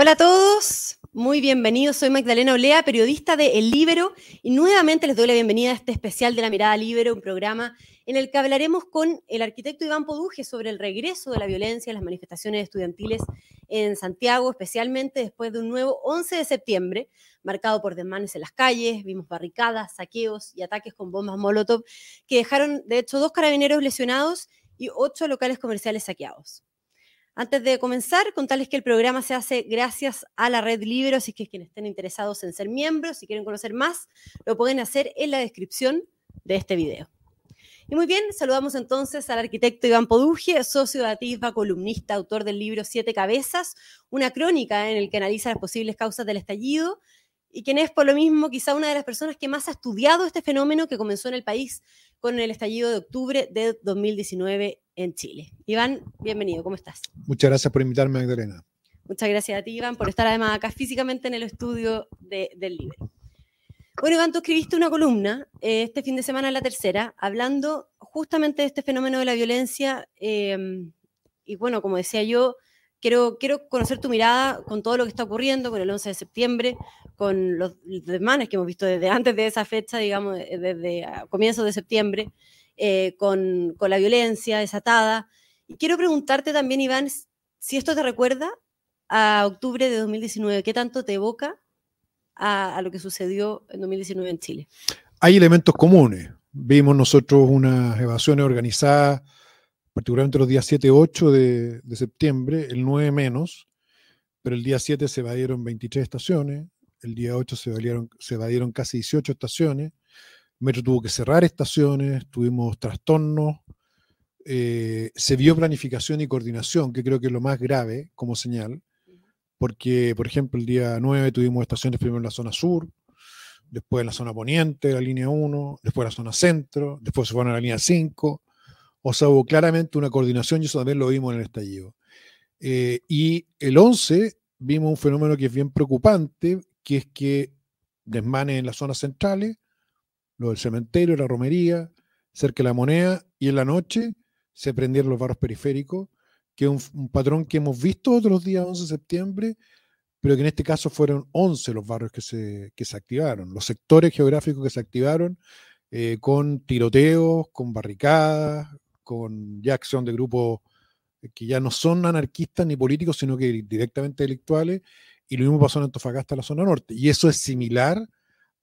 Hola a todos, muy bienvenidos. Soy Magdalena Olea, periodista de El Libero, y nuevamente les doy la bienvenida a este especial de la Mirada Libero, un programa en el que hablaremos con el arquitecto Iván Poduje sobre el regreso de la violencia en las manifestaciones estudiantiles en Santiago, especialmente después de un nuevo 11 de septiembre, marcado por desmanes en las calles, vimos barricadas, saqueos y ataques con bombas Molotov, que dejaron, de hecho, dos carabineros lesionados y ocho locales comerciales saqueados. Antes de comenzar, contarles que el programa se hace gracias a la red Libero, así que quienes estén interesados en ser miembros, si quieren conocer más, lo pueden hacer en la descripción de este video. Y muy bien, saludamos entonces al arquitecto Iván Poduje, socio de Atisba, columnista, autor del libro Siete Cabezas, una crónica en el que analiza las posibles causas del estallido, y quien es por lo mismo quizá una de las personas que más ha estudiado este fenómeno que comenzó en el país con el estallido de octubre de 2019 en Chile. Iván, bienvenido, ¿cómo estás? Muchas gracias por invitarme, Magdalena. Muchas gracias a ti, Iván, por estar además acá físicamente en el estudio del libro. Bueno, Iván, tú escribiste una columna eh, este fin de semana, la tercera, hablando justamente de este fenómeno de la violencia. Em, y bueno, como decía yo, quiero, quiero conocer tu mirada con todo lo que está ocurriendo, con el 11 de septiembre, con los desmanes que hemos visto desde antes de esa fecha, digamos, desde comienzos de septiembre. Eh, con, la violencia desatada. Y quiero preguntarte también, Iván, si esto te recuerda a octubre de 2019, ¿qué tanto te evoca a, lo que sucedió en 2019 en Chile? Hay elementos comunes. Vimos nosotros unas evasiones organizadas, particularmente los días 7 y 8 de, septiembre, el 9 menos, pero el día 7 se evadieron 23 estaciones, el día 8 se evadieron, se evadieron casi 18 estaciones, Metro tuvo que cerrar estaciones, tuvimos trastornos, eh, se vio planificación y coordinación, que creo que es lo más grave como señal, porque, por ejemplo, el día 9 tuvimos estaciones primero en la zona sur, después en la zona poniente, la línea 1, después en la zona centro, después se fueron a la línea 5, o sea, hubo claramente una coordinación y eso también lo vimos en el estallido. Eh, y el 11 vimos un fenómeno que es bien preocupante, que es que desmanes en las zonas centrales, lo del cementerio, la romería, cerca de la moneda, y en la noche se prendieron los barros periféricos, que es un, patrón que hemos visto otros días, 11 de septiembre, pero que en este caso fueron 11 los barrios que se, se activaron, los sectores geográficos que se activaron eh, con tiroteos, con barricadas, con ya acción de grupos que ya no son anarquistas ni políticos, sino que directamente delictuales, y lo mismo pasó en Antofagasta, la zona norte. Y eso es similar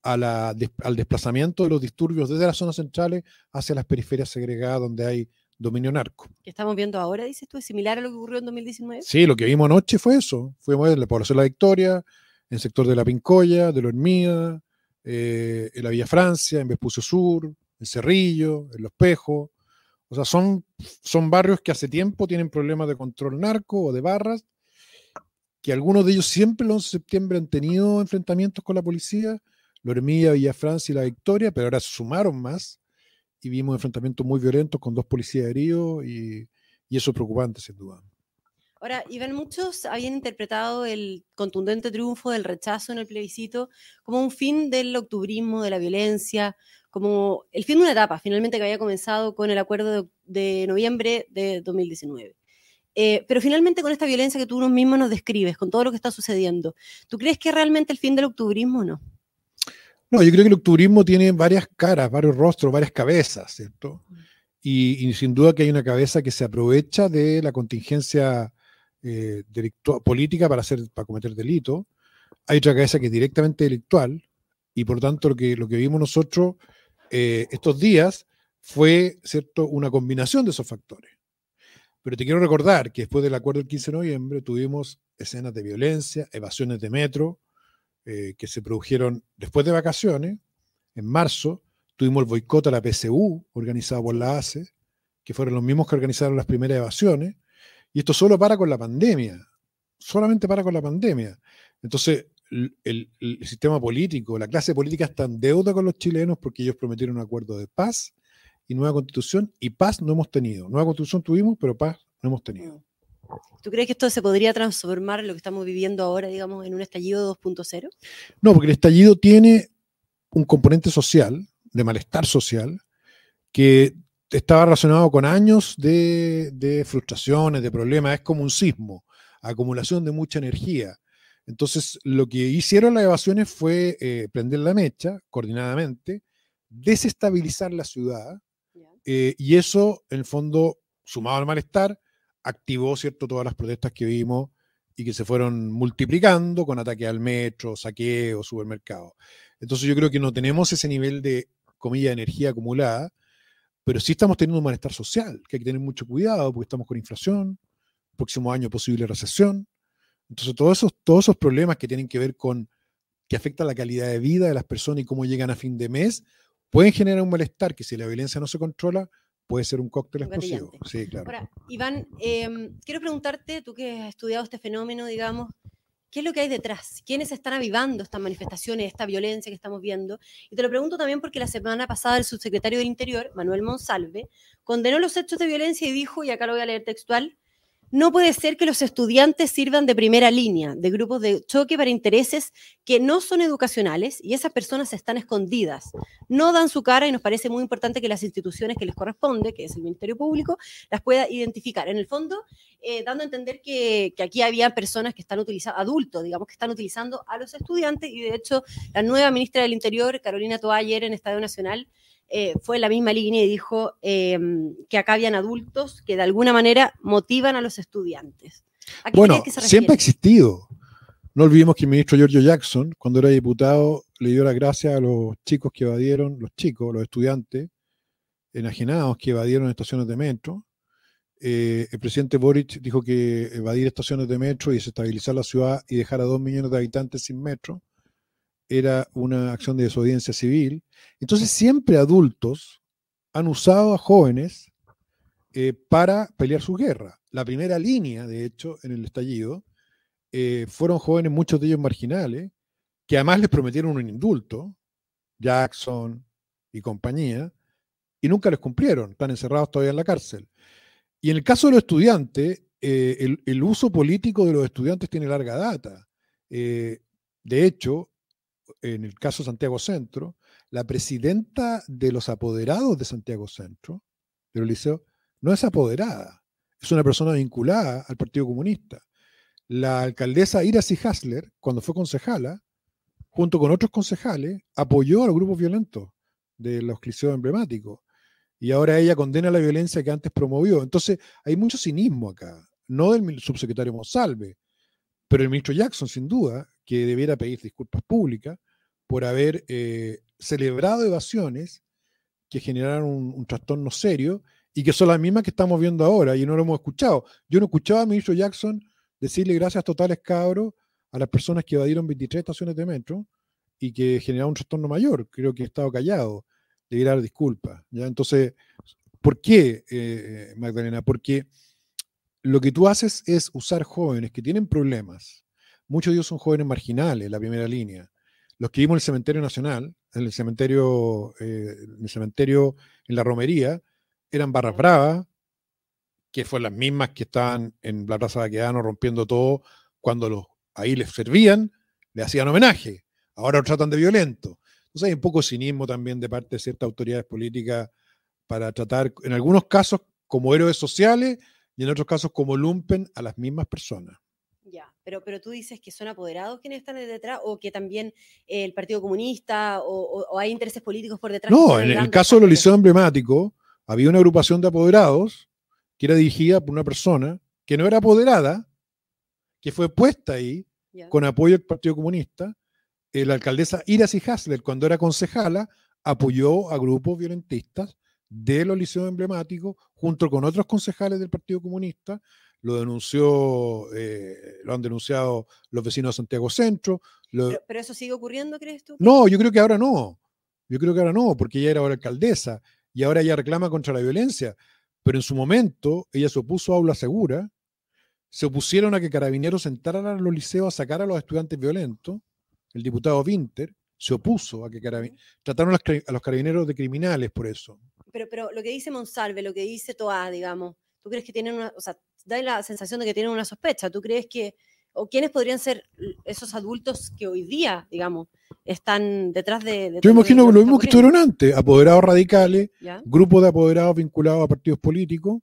al desplazamiento de los disturbios desde las zonas centrales hacia las periferias segregadas donde hay dominio narco. ¿Qué estamos viendo ahora, dices tú? ¿Es similar a lo que ocurrió en 2019? Sí, lo que vimos anoche fue eso. Fuimos en la población de la Victoria, en el sector de la Pincoya, de la Hormida, eh, en la Villa Francia, en Vespucio Sur, en Cerrillo, en Los Pejos. O sea, son, son barrios que hace tiempo tienen problemas de control narco o de barras, que algunos de ellos siempre el 11 de septiembre han tenido enfrentamientos con la policía Loremilla, Villa Francia y La Victoria, pero ahora sumaron más y vimos enfrentamientos muy violentos con dos policías heridos y, eso es preocupante, sin duda. Ahora, Iván, muchos habían interpretado el contundente triunfo del rechazo en el plebiscito como un fin del octubrismo, de la violencia, como el fin de una etapa, finalmente que había comenzado con el acuerdo de, noviembre de 2019. Eh, pero finalmente con esta violencia que tú mismo nos describes, con todo lo que está sucediendo, ¿tú crees que es realmente el fin del octubrismo o no? No, yo creo que el octubrismo tiene varias caras, varios rostros, varias cabezas, ¿cierto? Y, sin duda que hay una cabeza que se aprovecha de la contingencia eh, política para, hacer, para cometer delito. Hay otra cabeza que es directamente delictual y por tanto lo que, lo que vimos nosotros eh, estos días fue ¿cierto? una combinación de esos factores. Pero te quiero recordar que después del acuerdo del 15 de noviembre tuvimos escenas de violencia, evasiones de metro, eh, que se produjeron después de vacaciones, en marzo, tuvimos el boicot a la PSU, organizado por la ACE, que fueron los mismos que organizaron las primeras evasiones, y esto solo para con la pandemia, solamente para con la pandemia. Entonces, el, sistema político, la clase política está en deuda con los chilenos porque ellos prometieron un acuerdo de paz y nueva constitución, y paz no hemos tenido. Nueva constitución tuvimos, pero paz no hemos tenido. ¿Tú crees que esto se podría transformar en lo que estamos viviendo ahora, digamos, en un estallido 2.0? No, porque el estallido tiene un componente social, de malestar social, que estaba relacionado con años de, frustraciones, de problemas, es como un sismo, acumulación de mucha energía. Entonces, lo que hicieron las evasiones fue eh, prender la mecha coordinadamente, desestabilizar la ciudad, eh, y eso, en el fondo, sumado al malestar, activó cierto todas las protestas que vimos y que se fueron multiplicando con ataques al metro, saqueos, supermercados. Entonces yo creo que no tenemos ese nivel de, comilla, energía acumulada, pero sí estamos teniendo un malestar social, que hay que tener mucho cuidado porque estamos con inflación, próximo año posible recesión. Entonces todos esos, todos esos problemas que tienen que ver con que afectan la calidad de vida de las personas y cómo llegan a fin de mes, pueden generar un malestar que si la violencia no se controla, puede ser un cóctel explosivo. Sí, claro. Ahora, Iván, em, quiero preguntarte, tú que has estudiado este fenómeno, digamos, ¿qué es lo que hay detrás? ¿Quiénes están avivando estas manifestaciones, esta violencia que estamos viendo? Y te lo pregunto también porque la semana pasada el subsecretario del Interior, Manuel Monsalve, condenó los hechos de violencia y dijo, y acá lo voy a leer textual, no puede ser que los estudiantes sirvan de primera línea, de grupos de choque para intereses que no son educacionales y esas personas están escondidas. No dan su cara y nos parece muy importante que las instituciones que les corresponde, que es el Ministerio Público, las pueda identificar. En el fondo, eh, dando a entender que, que, aquí había personas que están utilizando, adultos, digamos, que están utilizando a los estudiantes y de hecho la nueva ministra del Interior, Carolina Toa, ayer en Estadio Nacional, eh, fue en la misma línea y dijo em, que acá habían adultos que de alguna manera motivan a los estudiantes. bueno, siempre ha existido. No olvidemos que el ministro Giorgio Jackson, cuando era diputado, le dio la gracia a los chicos que evadieron, los chicos, los estudiantes enajenados que evadieron estaciones de metro. Eh, el presidente Boric dijo que evadir estaciones de metro y desestabilizar la ciudad y dejar a dos millones de habitantes sin metro era una acción de desobediencia civil. Entonces siempre adultos han usado a jóvenes eh, para pelear su guerra. La primera línea, de hecho, en el estallido, eh, fueron jóvenes, muchos de ellos marginales, que además les prometieron un indulto, Jackson y compañía, y nunca les cumplieron, están encerrados todavía en la cárcel. Y en el caso de los estudiantes, eh, el, el, uso político de los estudiantes tiene larga data. de hecho, en el caso Santiago Centro, la presidenta de los apoderados de Santiago Centro, del liceo, no es apoderada, es una persona vinculada al Partido Comunista. La alcaldesa Iracy Hasler, cuando fue concejala, junto con otros concejales, apoyó a los grupos violentos de los liceos emblemáticos. Y ahora ella condena la violencia que antes promovió. Entonces, hay mucho cinismo acá, no del subsecretario Monsalve, pero el ministro Jackson, sin duda, que debiera pedir disculpas públicas por haber eh, celebrado evasiones que generaron un, trastorno serio y que son las mismas que estamos viendo ahora y no lo hemos escuchado. Yo no escuchaba al ministro Jackson decirle gracias totales, cabros, a las personas que evadieron 23 estaciones de metro y que generaron un trastorno mayor. Creo que he estado callado, debiera dar disculpas. ¿ya? Entonces, ¿por qué, eh, Magdalena? Porque lo que tú haces es usar jóvenes que tienen problemas. Muchos de ellos son jóvenes marginales, la primera línea. Los que vimos en el cementerio nacional, en el cementerio, eh, en el cementerio en la romería, eran barras bravas, que fueron las mismas que estaban en la Plaza Baquedano rompiendo todo cuando los, ahí les servían, le hacían homenaje. Ahora lo tratan de violento. Entonces hay un poco de cinismo también de parte de ciertas autoridades políticas para tratar, en algunos casos, como héroes sociales y en otros casos como lumpen a las mismas personas. Pero, pero tú dices que son apoderados quienes están detrás o que también el Partido Comunista o, hay intereses políticos por detrás. No, en el caso de los liceos emblemáticos había una agrupación de apoderados que era dirigida por una persona que no era apoderada, que fue puesta ahí con apoyo del Partido Comunista. Eh, la alcaldesa Iracy Hasler, cuando era concejala, apoyó a grupos violentistas de los liceos emblemáticos, junto con otros concejales del Partido Comunista, lo denunció, eh, lo han denunciado los vecinos de Santiago Centro. Pero, eso sigue ocurriendo, crees tú? No, yo creo que ahora no. Yo creo que ahora no, porque ella era ahora alcaldesa y ahora ella reclama contra la violencia. Pero en su momento ella se opuso a Aula Segura, se opusieron a que carabineros entraran a los liceos a sacar a los estudiantes violentos. El diputado Winter se opuso a que carabineros, trataron a los carabineros de criminales por eso pero, pero lo que dice Monsalve, lo que dice Toa, digamos, ¿tú crees que tienen una, o sea, da la sensación de que tienen una sospecha? ¿Tú crees que, o quiénes podrían ser esos adultos que hoy día, digamos, están detrás de... Yo imagino lo mismo que estuvieron antes, apoderados radicales, grupos de apoderados vinculados a partidos políticos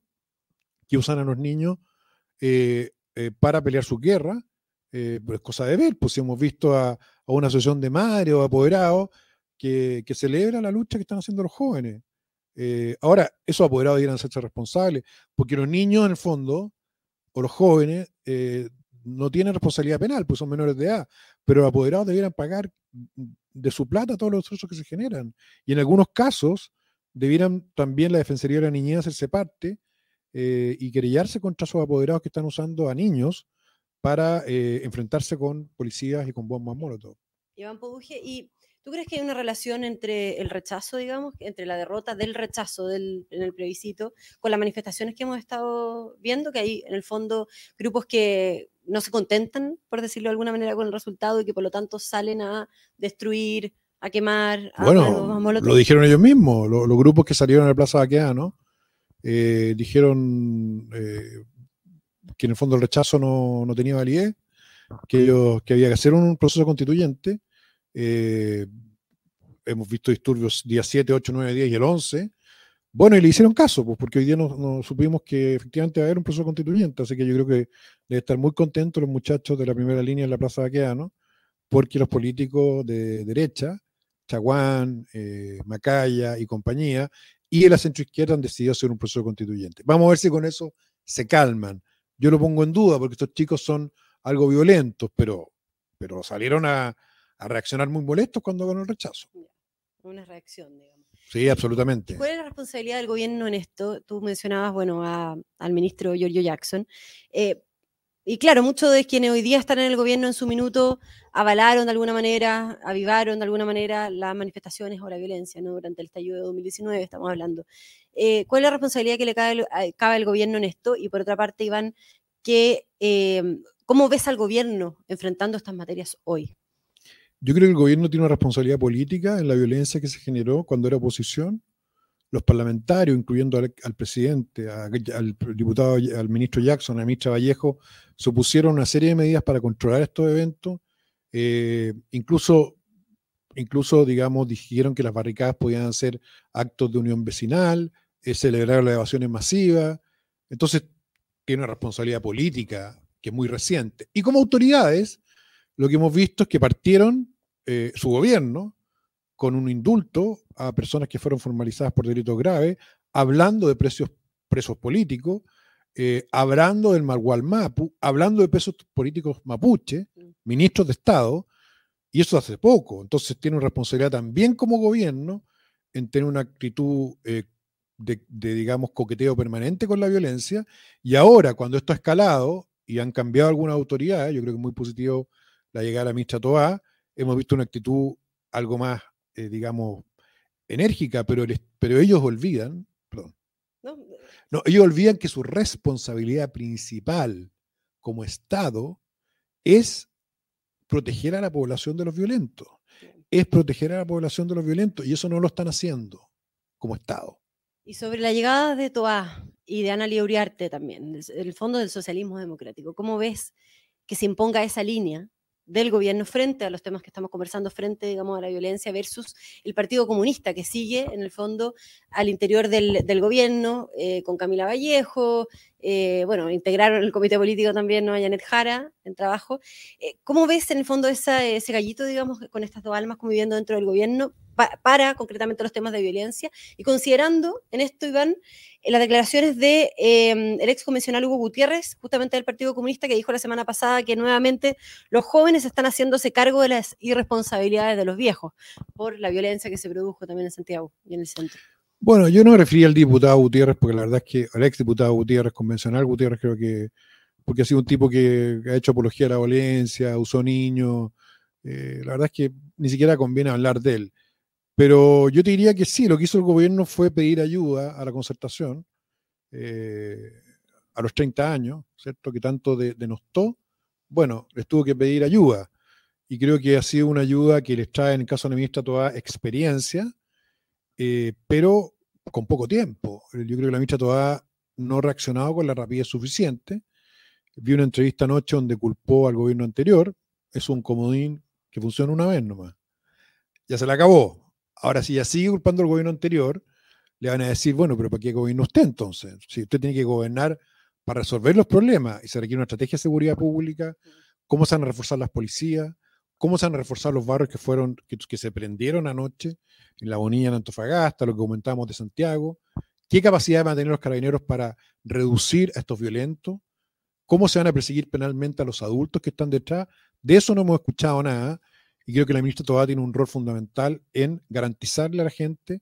que usan a los niños eh, eh, para pelear su guerra. eh, es cosa de ver, pues hemos visto a, una asociación de madres o apoderados que, que, celebra la lucha que están haciendo los jóvenes. Eh, ahora, esos apoderados deberían ser responsables, porque los niños, en el fondo, o los jóvenes, eh, no tienen responsabilidad penal, pues son menores de edad, pero los apoderados debieran pagar de su plata todos los derechos que se generan. Y en algunos casos, debieran también la Defensoría de la Niñez hacerse parte eh, y querellarse contra esos apoderados que están usando a niños para enfrentarse con policías y con bombas molotov. Iván Poduje, ¿y tú crees que hay una relación entre el rechazo, digamos, entre la derrota del rechazo del, en el plebiscito con las manifestaciones que hemos estado viendo, que hay en el fondo grupos que no se contentan, por decirlo de alguna manera, con el resultado y que por lo tanto salen a destruir, a quemar. A bueno, lo dijeron ellos mismos, los, grupos que salieron a la Plaza Baqueano eh, dijeron eh, que en el fondo el rechazo no, tenía validez, que, ellos, que había que hacer un proceso constituyente. Eh, hemos visto disturbios día 7, 8, 9, 10 y el 11. Bueno, y le hicieron caso, pues porque hoy día nos, supimos que efectivamente va a haber un proceso constituyente, así que yo creo que debe estar muy contentos los muchachos de la primera línea en la Plaza Baqueano, porque los políticos de derecha, Chaguán, Macaya y compañía, y la centroizquierda han decidido hacer un proceso constituyente. Vamos a ver si con eso se calman. Yo lo pongo en duda porque estos chicos son algo violentos, pero, pero salieron a, reaccionar muy molestos cuando ganó el rechazo. Una reacción, digamos. Sí, absolutamente. ¿Cuál es la responsabilidad del gobierno en esto? Tú mencionabas, bueno, al ministro Giorgio Jackson. Eh, y claro, muchos de quienes hoy día están en el gobierno en su minuto avalaron de alguna manera, avivaron de alguna manera las manifestaciones o la violencia, ¿no? Durante el estallido de 2019 estamos hablando. Eh, ¿Cuál es la responsabilidad que le cabe, al gobierno en esto? Y por otra parte, Iván, eh, ¿cómo ves al gobierno enfrentando estas materias hoy? Yo creo que el gobierno tiene una responsabilidad política en la violencia que se generó cuando era oposición los parlamentarios, incluyendo al, presidente, al diputado, al ministro Jackson, a la ministra Vallejo, se opusieron una serie de medidas para controlar estos eventos. Eh, incluso, incluso, digamos, dijeron que las barricadas podían ser actos de unión vecinal, eh, celebrar las evasiones masivas. Entonces, tiene una responsabilidad política que es muy reciente. Y como autoridades, lo que hemos visto es que partieron eh, su gobierno con un indulto a personas que fueron formalizadas por delitos graves, hablando de precios, presos políticos, eh, hablando del Margual Mapu, hablando de presos políticos mapuche, mm. ministros de Estado, y eso hace poco. Entonces tiene una responsabilidad también como gobierno en tener una actitud eh, de, digamos, coqueteo permanente con la violencia. Y ahora, cuando esto ha escalado y han cambiado algunas autoridades, yo creo que es muy positivo la llegada de la ministra Toá, hemos visto una actitud algo más eh, digamos, enérgica, pero, pero ellos olvidan, perdón, no, ellos olvidan que su responsabilidad principal como Estado es proteger a la población de los violentos, es proteger a la población de los violentos, y eso no lo están haciendo como Estado. Y sobre la llegada de Toá y de Ana Uriarte también, el fondo del socialismo democrático, ¿cómo ves que se imponga esa línea del gobierno frente a los temas que estamos conversando, frente, digamos, a la violencia versus el Partido Comunista, que sigue, en el fondo, al interior del, gobierno, eh, con Camila Vallejo, eh, bueno, integraron el comité político también ¿no? a Janet Jara en trabajo. Eh, ¿Cómo ves, en el fondo, ese gallito, digamos, con estas dos almas conviviendo dentro del gobierno para concretamente los temas de violencia y considerando en esto, Iván, las declaraciones de em, el ex convencional Hugo Gutiérrez, justamente del Partido Comunista, que dijo la semana pasada que nuevamente los jóvenes están haciéndose cargo de las irresponsabilidades de los viejos por la violencia que se produjo también en Santiago y en el centro. Bueno, yo no me refería al diputado Gutiérrez, porque la verdad es que al ex diputado Gutiérrez, convencional Gutiérrez, creo que, porque ha sido un tipo que ha hecho apología a la violencia, usó niños, eh, la verdad es que ni siquiera conviene hablar de él. Pero yo te diría que sí, lo que hizo el gobierno fue pedir ayuda a la concertación eh, a los 30 años, ¿cierto? Que tanto denostó. Bueno, les tuvo que pedir ayuda. Y creo que ha sido una ayuda que les trae, en el caso de la ministra, toda experiencia, eh, pero con poco tiempo. Yo creo que la ministra toda no ha reaccionado con la rapidez suficiente. Vi una entrevista anoche donde culpó al gobierno anterior. Es un comodín que funciona una vez nomás. Ya se le acabó. Ahora, si ya sigue culpando al gobierno anterior, le van a decir, bueno, pero ¿para qué gobierna usted entonces? Si usted tiene que gobernar para resolver los problemas y se requiere una estrategia de seguridad pública cómo se van a reforzar las policías, cómo se van a reforzar los barrios que fueron, que, se prendieron anoche, en La Bonilla, en Antofagasta, lo que comentábamos de Santiago, qué capacidad van a tener los carabineros para reducir a estos violentos, cómo se van a perseguir penalmente a los adultos que están detrás. De eso no hemos escuchado nada y creo que la ministra todavía tiene un rol fundamental en garantizarle a la gente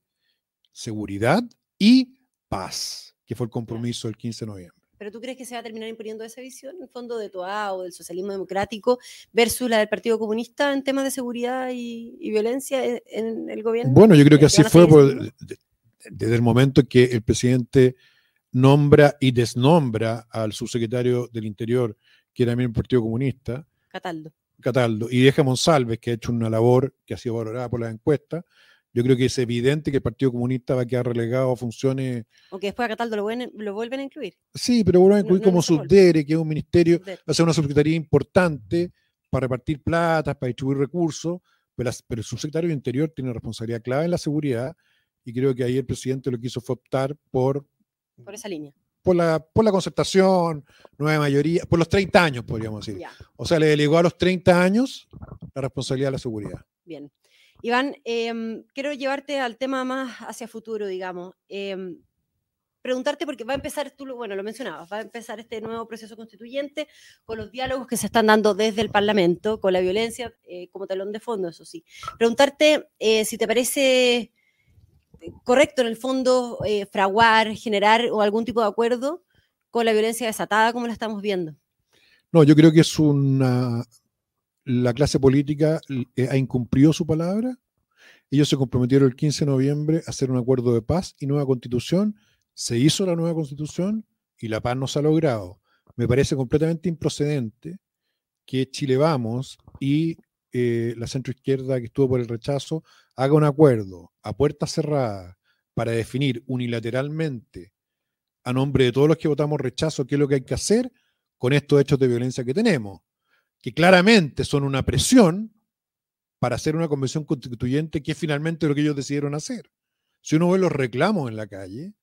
seguridad y paz, que fue el compromiso del 15 de noviembre. ¿Pero tú crees que se va a terminar imponiendo esa visión, en fondo, de Toa o del socialismo democrático versus la del Partido Comunista en temas de seguridad y, violencia en, el gobierno? Bueno, yo creo que así fue desde el momento que el presidente nombra y desnombra al subsecretario del Interior, que era también el Partido Comunista. Cataldo. Cataldo, y deja a Monsalves, que ha hecho una labor que ha sido valorada por la encuesta, yo creo que es evidente que el Partido Comunista va a quedar relegado a funciones. Aunque después a Cataldo lo, vuelven, a incluir. Sí, pero vuelven a incluir como subdere, que es un ministerio, va a ser una subsecretaría importante para repartir plata, para distribuir recursos, pero, pero el subsecretario de Interior tiene responsabilidad clave en la seguridad y creo que ahí el presidente lo que hizo fue optar por. Por esa línea. Por la, por la concertación, nueva mayoría, por los 30 años, podríamos decir. O sea, le delegó a los 30 años la responsabilidad de la seguridad. Bien. Iván, em, quiero llevarte al tema más hacia futuro, digamos. Em, preguntarte, porque va a empezar, tú bueno, lo mencionabas, va a empezar este nuevo proceso constituyente con los diálogos que se están dando desde el Parlamento, con la violencia eh, como telón de fondo, eso sí. Preguntarte eh, si te parece correcto en el fondo eh, fraguar, generar o algún tipo de acuerdo con la violencia desatada como la estamos viendo. No, yo creo que es una la clase política eh, ha incumplido su palabra. Ellos se comprometieron el 15 de noviembre a hacer un acuerdo de paz y nueva constitución. Se hizo la nueva constitución y la paz no se ha logrado. Me parece completamente improcedente que Chile Vamos y eh, la centroizquierda que estuvo por el rechazo haga un acuerdo a puerta cerrada para definir unilateralmente a nombre de todos los que votamos rechazo qué es lo que hay que hacer con estos hechos de violencia que tenemos que claramente son una presión para hacer una convención constituyente, que es finalmente lo que ellos decidieron hacer. Si uno ve los reclamos en la calle,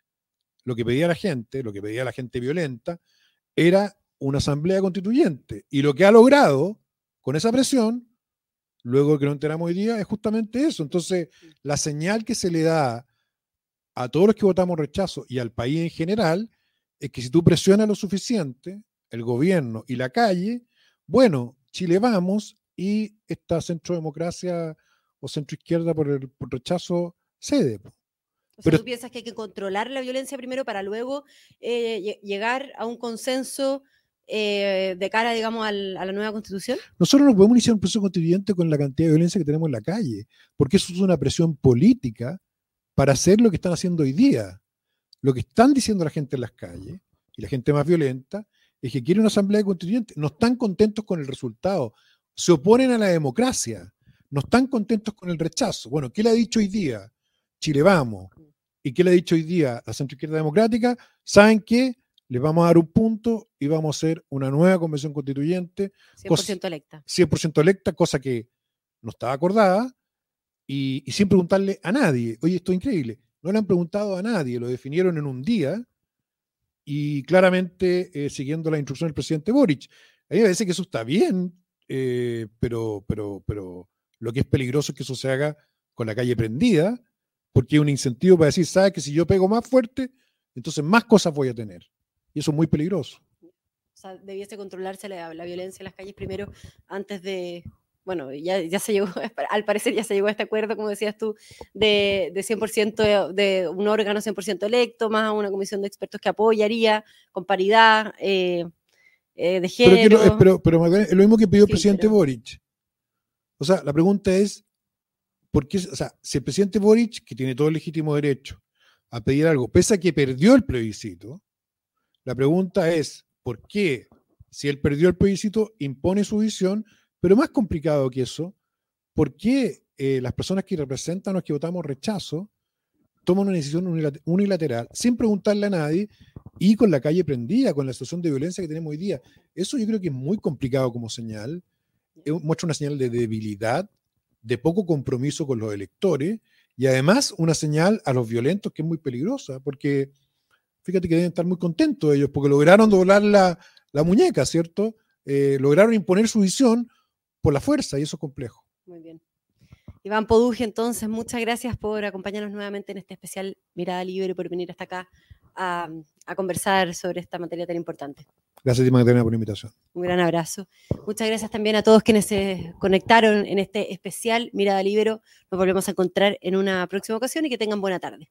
lo que pedía la gente, lo que pedía la gente violenta, era una asamblea constituyente. Y lo que ha logrado con esa presión, luego que no enteramos hoy día, es justamente eso. Entonces, la señal que se le da a todos los que votamos rechazo y al país en general es que si tú presionas lo suficiente, el gobierno y la calle, bueno, Chile vamos y esta centrodemocracia o centroizquierda por el rechazo cede. O sea, ¿tú piensas que hay que controlar la violencia primero para luego eh, llegar a un consenso eh, de cara, digamos, a la nueva constitución? Nosotros no podemos iniciar un proceso constituyente con la cantidad de violencia que tenemos en la calle, porque eso es una presión política para hacer lo que están haciendo hoy día. Lo que están diciendo la gente en las calles, y la gente más violenta, es que quieren una asamblea constituyente, no están contentos con el resultado, se oponen a la democracia, no están contentos con el rechazo. Bueno, ¿qué le ha dicho hoy día Chile Vamos? ¿Y qué le ha dicho hoy día la centroizquierda democrática? ¿Saben qué? Les vamos a dar un punto y vamos a hacer una nueva convención constituyente. 100% electa. 100% electa, cosa que no estaba acordada, y, y, sin preguntarle a nadie. Oye, esto es increíble. No le han preguntado a nadie, lo definieron en un día y claramente eh, siguiendo la instrucción del presidente Boric. A mí me parece que eso está bien, eh, pero, pero, pero lo que es peligroso es que eso se haga con la calle prendida, porque es un incentivo para decir, ¿sabes que si yo pego más fuerte, entonces más cosas voy a tener? Y eso es muy peligroso. O sea, debiese controlarse la, la violencia en las calles primero antes de, bueno, ya, ya se llegó, al parecer ya se llegó a este acuerdo, como decías tú, de, de 100% de, un órgano 100% electo, más una comisión de expertos que apoyaría con paridad eh, eh, de género. Pero, pero, es lo mismo que pidió el presidente Boric. O sea, la pregunta es, ¿por qué? O sea, si el presidente Boric, que tiene todo el legítimo derecho a pedir algo, pese a que perdió el plebiscito, la pregunta es, ¿por qué? Si él perdió el plebiscito, impone su visión pero más complicado que eso, ¿por qué eh, las personas que representan o que votamos rechazo toman una decisión unilateral sin preguntarle a nadie y con la calle prendida, con la situación de violencia que tenemos hoy día? Eso yo creo que es muy complicado como señal, muestra una señal de debilidad, de poco compromiso con los electores y además una señal a los violentos que es muy peligrosa, porque fíjate que deben estar muy contentos ellos, porque lograron doblar la, la muñeca, ¿cierto? eh, lograron imponer su visión por la fuerza y eso es complejo. Muy bien. Iván Poduje, entonces, muchas gracias por acompañarnos nuevamente en este especial Mirada Libre y por venir hasta acá a, a conversar sobre esta materia tan importante. Gracias, Magdalena, por la invitación. Un gran abrazo. Muchas gracias también a todos quienes se conectaron en este especial Mirada Libero. Nos volvemos a encontrar en una próxima ocasión y que tengan buena tarde.